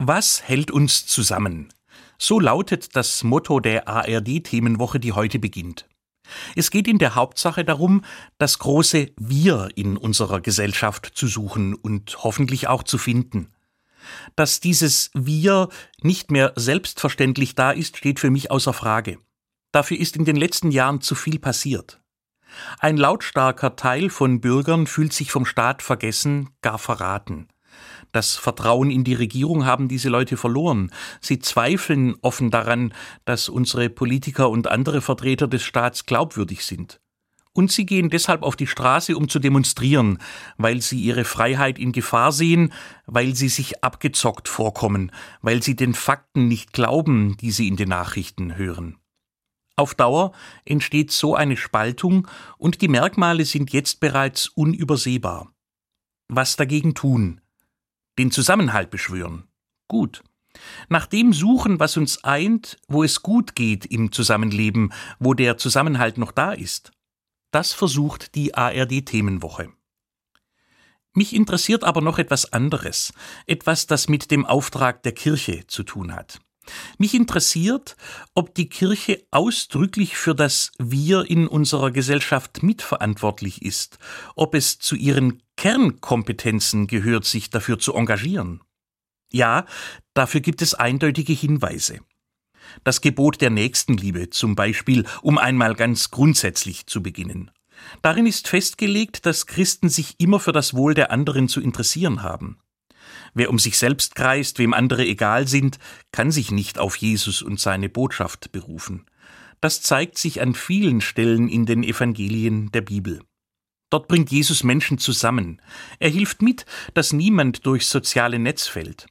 Was hält uns zusammen? So lautet das Motto der ARD-Themenwoche, die heute beginnt. Es geht in der Hauptsache darum, das große Wir in unserer Gesellschaft zu suchen und hoffentlich auch zu finden. Dass dieses Wir nicht mehr selbstverständlich da ist, steht für mich außer Frage. Dafür ist in den letzten Jahren zu viel passiert. Ein lautstarker Teil von Bürgern fühlt sich vom Staat vergessen, gar verraten. Das Vertrauen in die Regierung haben diese Leute verloren. Sie zweifeln offen daran, dass unsere Politiker und andere Vertreter des Staats glaubwürdig sind. Und sie gehen deshalb auf die Straße, um zu demonstrieren, weil sie ihre Freiheit in Gefahr sehen, weil sie sich abgezockt vorkommen, weil sie den Fakten nicht glauben, die sie in den Nachrichten hören. Auf Dauer entsteht so eine Spaltung und die Merkmale sind jetzt bereits unübersehbar. Was dagegen tun? Den Zusammenhalt beschwören. Gut. Nach dem suchen, was uns eint, wo es gut geht im Zusammenleben, wo der Zusammenhalt noch da ist. Das versucht die ARD Themenwoche. Mich interessiert aber noch etwas anderes, etwas, das mit dem Auftrag der Kirche zu tun hat. Mich interessiert, ob die Kirche ausdrücklich für das Wir in unserer Gesellschaft mitverantwortlich ist, ob es zu ihren Kernkompetenzen gehört, sich dafür zu engagieren. Ja, dafür gibt es eindeutige Hinweise. Das Gebot der Nächstenliebe zum Beispiel, um einmal ganz grundsätzlich zu beginnen. Darin ist festgelegt, dass Christen sich immer für das Wohl der anderen zu interessieren haben. Wer um sich selbst kreist, wem andere egal sind, kann sich nicht auf Jesus und seine Botschaft berufen. Das zeigt sich an vielen Stellen in den Evangelien der Bibel. Dort bringt Jesus Menschen zusammen. Er hilft mit, dass niemand durchs soziale Netz fällt.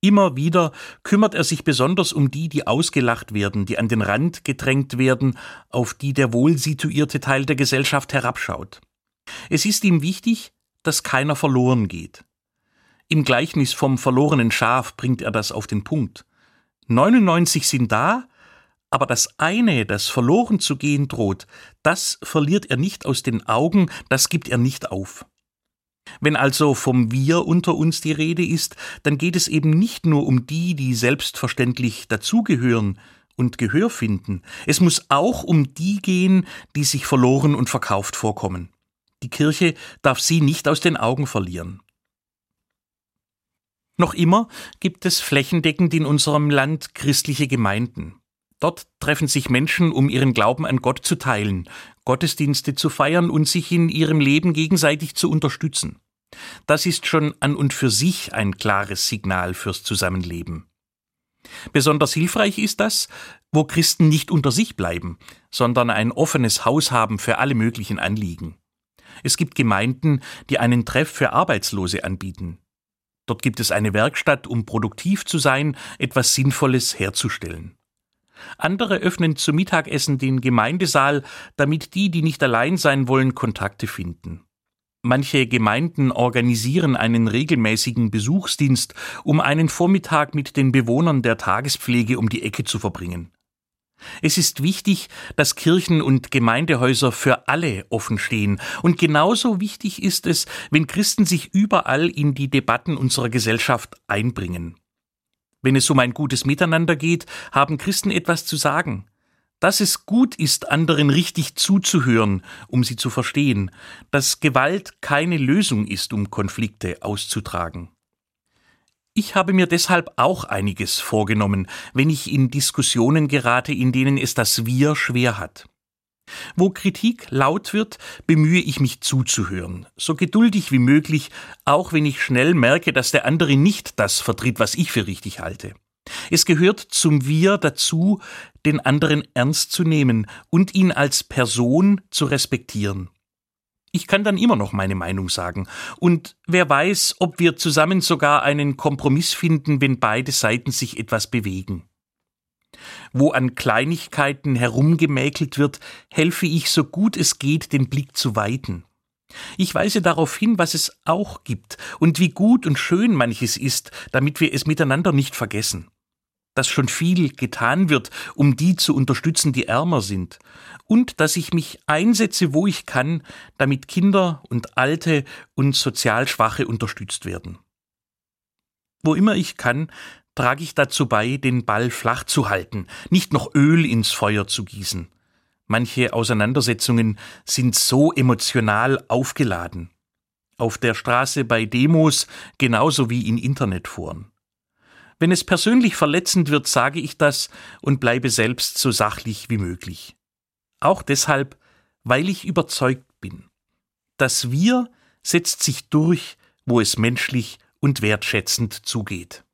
Immer wieder kümmert er sich besonders um die, die ausgelacht werden, die an den Rand gedrängt werden, auf die der wohlsituierte Teil der Gesellschaft herabschaut. Es ist ihm wichtig, dass keiner verloren geht. Im Gleichnis vom verlorenen Schaf bringt er das auf den Punkt. 99 sind da, aber das eine, das verloren zu gehen droht, das verliert er nicht aus den Augen, das gibt er nicht auf. Wenn also vom Wir unter uns die Rede ist, dann geht es eben nicht nur um die, die selbstverständlich dazugehören und Gehör finden. Es muss auch um die gehen, die sich verloren und verkauft vorkommen. Die Kirche darf sie nicht aus den Augen verlieren. Noch immer gibt es flächendeckend in unserem Land christliche Gemeinden. Dort treffen sich Menschen, um ihren Glauben an Gott zu teilen, Gottesdienste zu feiern und sich in ihrem Leben gegenseitig zu unterstützen. Das ist schon an und für sich ein klares Signal fürs Zusammenleben. Besonders hilfreich ist das, wo Christen nicht unter sich bleiben, sondern ein offenes Haus haben für alle möglichen Anliegen. Es gibt Gemeinden, die einen Treff für Arbeitslose anbieten. Dort gibt es eine Werkstatt, um produktiv zu sein, etwas Sinnvolles herzustellen. Andere öffnen zum Mittagessen den Gemeindesaal, damit die, die nicht allein sein wollen, Kontakte finden. Manche Gemeinden organisieren einen regelmäßigen Besuchsdienst, um einen Vormittag mit den Bewohnern der Tagespflege um die Ecke zu verbringen. Es ist wichtig, dass Kirchen und Gemeindehäuser für alle offen stehen. Und genauso wichtig ist es, wenn Christen sich überall in die Debatten unserer Gesellschaft einbringen. Wenn es um ein gutes Miteinander geht, haben Christen etwas zu sagen. Dass es gut ist, anderen richtig zuzuhören, um sie zu verstehen. Dass Gewalt keine Lösung ist, um Konflikte auszutragen. Ich habe mir deshalb auch einiges vorgenommen, wenn ich in Diskussionen gerate, in denen es das Wir schwer hat. Wo Kritik laut wird, bemühe ich mich zuzuhören, so geduldig wie möglich, auch wenn ich schnell merke, dass der andere nicht das vertritt, was ich für richtig halte. Es gehört zum Wir dazu, den anderen ernst zu nehmen und ihn als Person zu respektieren. Ich kann dann immer noch meine Meinung sagen. Und wer weiß, ob wir zusammen sogar einen Kompromiss finden, wenn beide Seiten sich etwas bewegen. Wo an Kleinigkeiten herumgemäkelt wird, helfe ich so gut es geht, den Blick zu weiten. Ich weise darauf hin, was es auch gibt und wie gut und schön manches ist, damit wir es miteinander nicht vergessen dass schon viel getan wird, um die zu unterstützen, die ärmer sind, und dass ich mich einsetze, wo ich kann, damit Kinder und Alte und sozial Schwache unterstützt werden. Wo immer ich kann, trage ich dazu bei, den Ball flach zu halten, nicht noch Öl ins Feuer zu gießen. Manche Auseinandersetzungen sind so emotional aufgeladen. Auf der Straße bei Demos genauso wie in Internetforen. Wenn es persönlich verletzend wird, sage ich das und bleibe selbst so sachlich wie möglich. Auch deshalb, weil ich überzeugt bin. Das Wir setzt sich durch, wo es menschlich und wertschätzend zugeht.